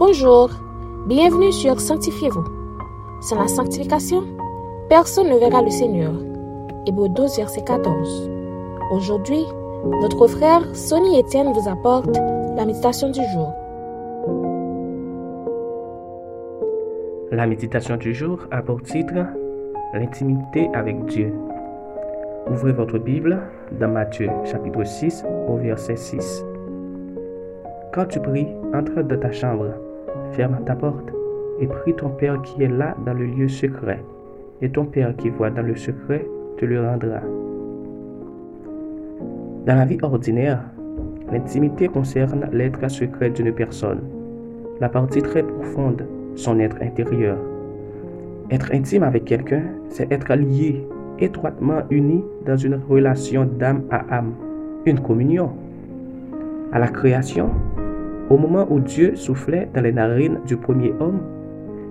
Bonjour, bienvenue sur Sanctifiez-vous. Sans la sanctification, personne ne verra le Seigneur. Hébreu 12, verset 14. Aujourd'hui, notre frère Sonny Etienne vous apporte la méditation du jour. La méditation du jour a pour titre L'intimité avec Dieu. Ouvrez votre Bible dans Matthieu chapitre 6 au verset 6. Quand tu pries, entre dans ta chambre, ferme ta porte et prie ton Père qui est là dans le lieu secret. Et ton Père qui voit dans le secret te le rendra. Dans la vie ordinaire, l'intimité concerne l'être secret d'une personne, la partie très profonde, son être intérieur. Être intime avec quelqu'un, c'est être lié, étroitement uni dans une relation d'âme à âme, une communion. À la création, au moment où Dieu soufflait dans les narines du premier homme,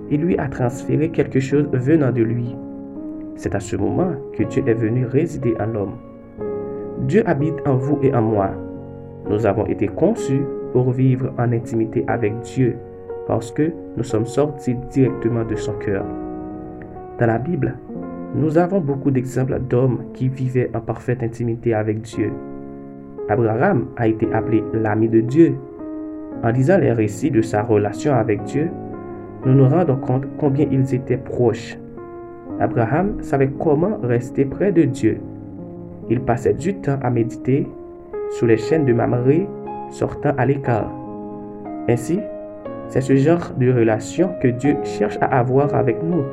il lui a transféré quelque chose venant de lui. C'est à ce moment que Dieu est venu résider en l'homme. Dieu habite en vous et en moi. Nous avons été conçus pour vivre en intimité avec Dieu parce que nous sommes sortis directement de son cœur. Dans la Bible, nous avons beaucoup d'exemples d'hommes qui vivaient en parfaite intimité avec Dieu. Abraham a été appelé l'ami de Dieu en lisant les récits de sa relation avec Dieu, nous nous rendons compte combien ils étaient proches. Abraham savait comment rester près de Dieu. Il passait du temps à méditer sous les chaînes de Mamré, sortant à l'écart. Ainsi, c'est ce genre de relation que Dieu cherche à avoir avec nous,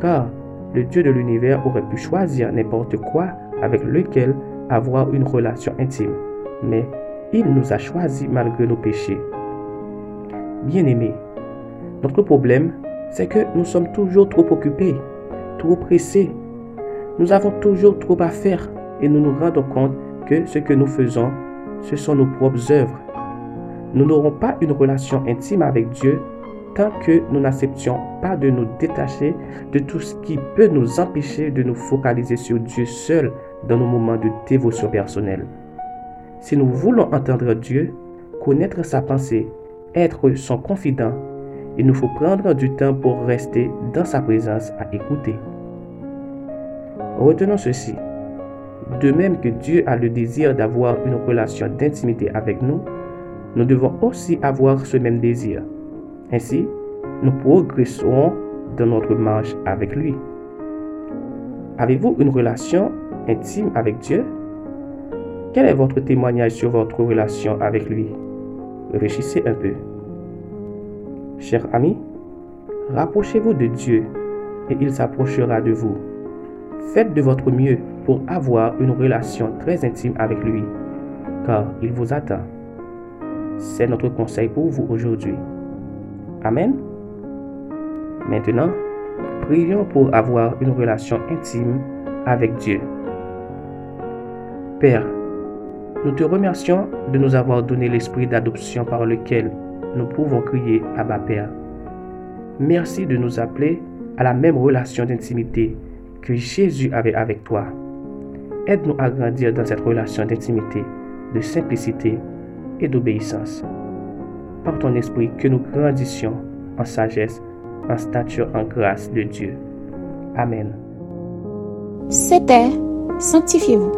car le Dieu de l'univers aurait pu choisir n'importe quoi avec lequel avoir une relation intime. Mais il nous a choisis malgré nos péchés. Bien-aimés, notre problème, c'est que nous sommes toujours trop occupés, trop pressés. Nous avons toujours trop à faire et nous nous rendons compte que ce que nous faisons, ce sont nos propres œuvres. Nous n'aurons pas une relation intime avec Dieu tant que nous n'acceptions pas de nous détacher de tout ce qui peut nous empêcher de nous focaliser sur Dieu seul dans nos moments de dévotion personnelle. Si nous voulons entendre Dieu, connaître sa pensée, être son confident, il nous faut prendre du temps pour rester dans sa présence à écouter. Retenons ceci. De même que Dieu a le désir d'avoir une relation d'intimité avec nous, nous devons aussi avoir ce même désir. Ainsi, nous progresserons dans notre marche avec lui. Avez-vous une relation intime avec Dieu? Quel est votre témoignage sur votre relation avec lui? Réfléchissez un peu. Chers amis, rapprochez-vous de Dieu et il s'approchera de vous. Faites de votre mieux pour avoir une relation très intime avec lui, car il vous attend. C'est notre conseil pour vous aujourd'hui. Amen. Maintenant, prions pour avoir une relation intime avec Dieu. Père, nous te remercions de nous avoir donné l'esprit d'adoption par lequel nous pouvons crier à Père. Merci de nous appeler à la même relation d'intimité que Jésus avait avec toi. Aide-nous à grandir dans cette relation d'intimité, de simplicité et d'obéissance. Par ton esprit, que nous grandissions en sagesse, en stature, en grâce de Dieu. Amen. C'était Sanctifiez-vous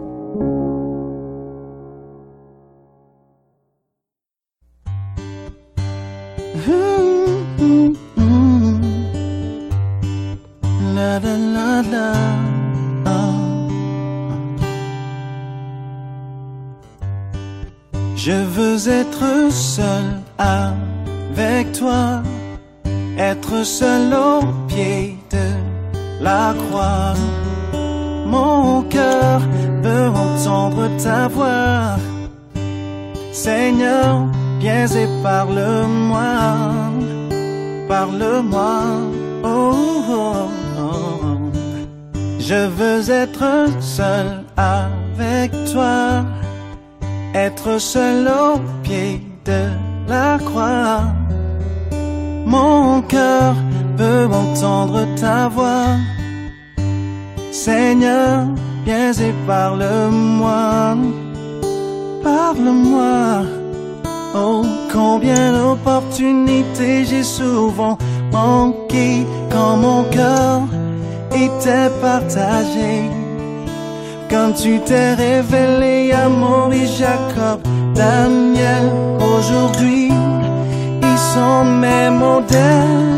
Je veux être seul avec toi, être seul au pied de la croix. Mon cœur veut entendre ta voix. Seigneur, viens et parle-moi, parle-moi. Oh, oh, oh. Je veux être seul avec toi être seul au pied de la croix. Mon cœur veut entendre ta voix. Seigneur, viens et parle-moi. Parle-moi. Oh, combien d'opportunités j'ai souvent manqué quand mon cœur était partagé. Quand tu t'es révélé à et Jacob, Daniel, aujourd'hui, ils sont mes modèles.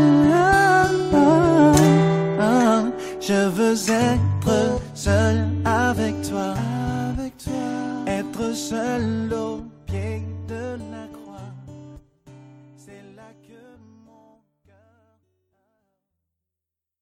Je veux être seul avec toi, avec toi, être seul.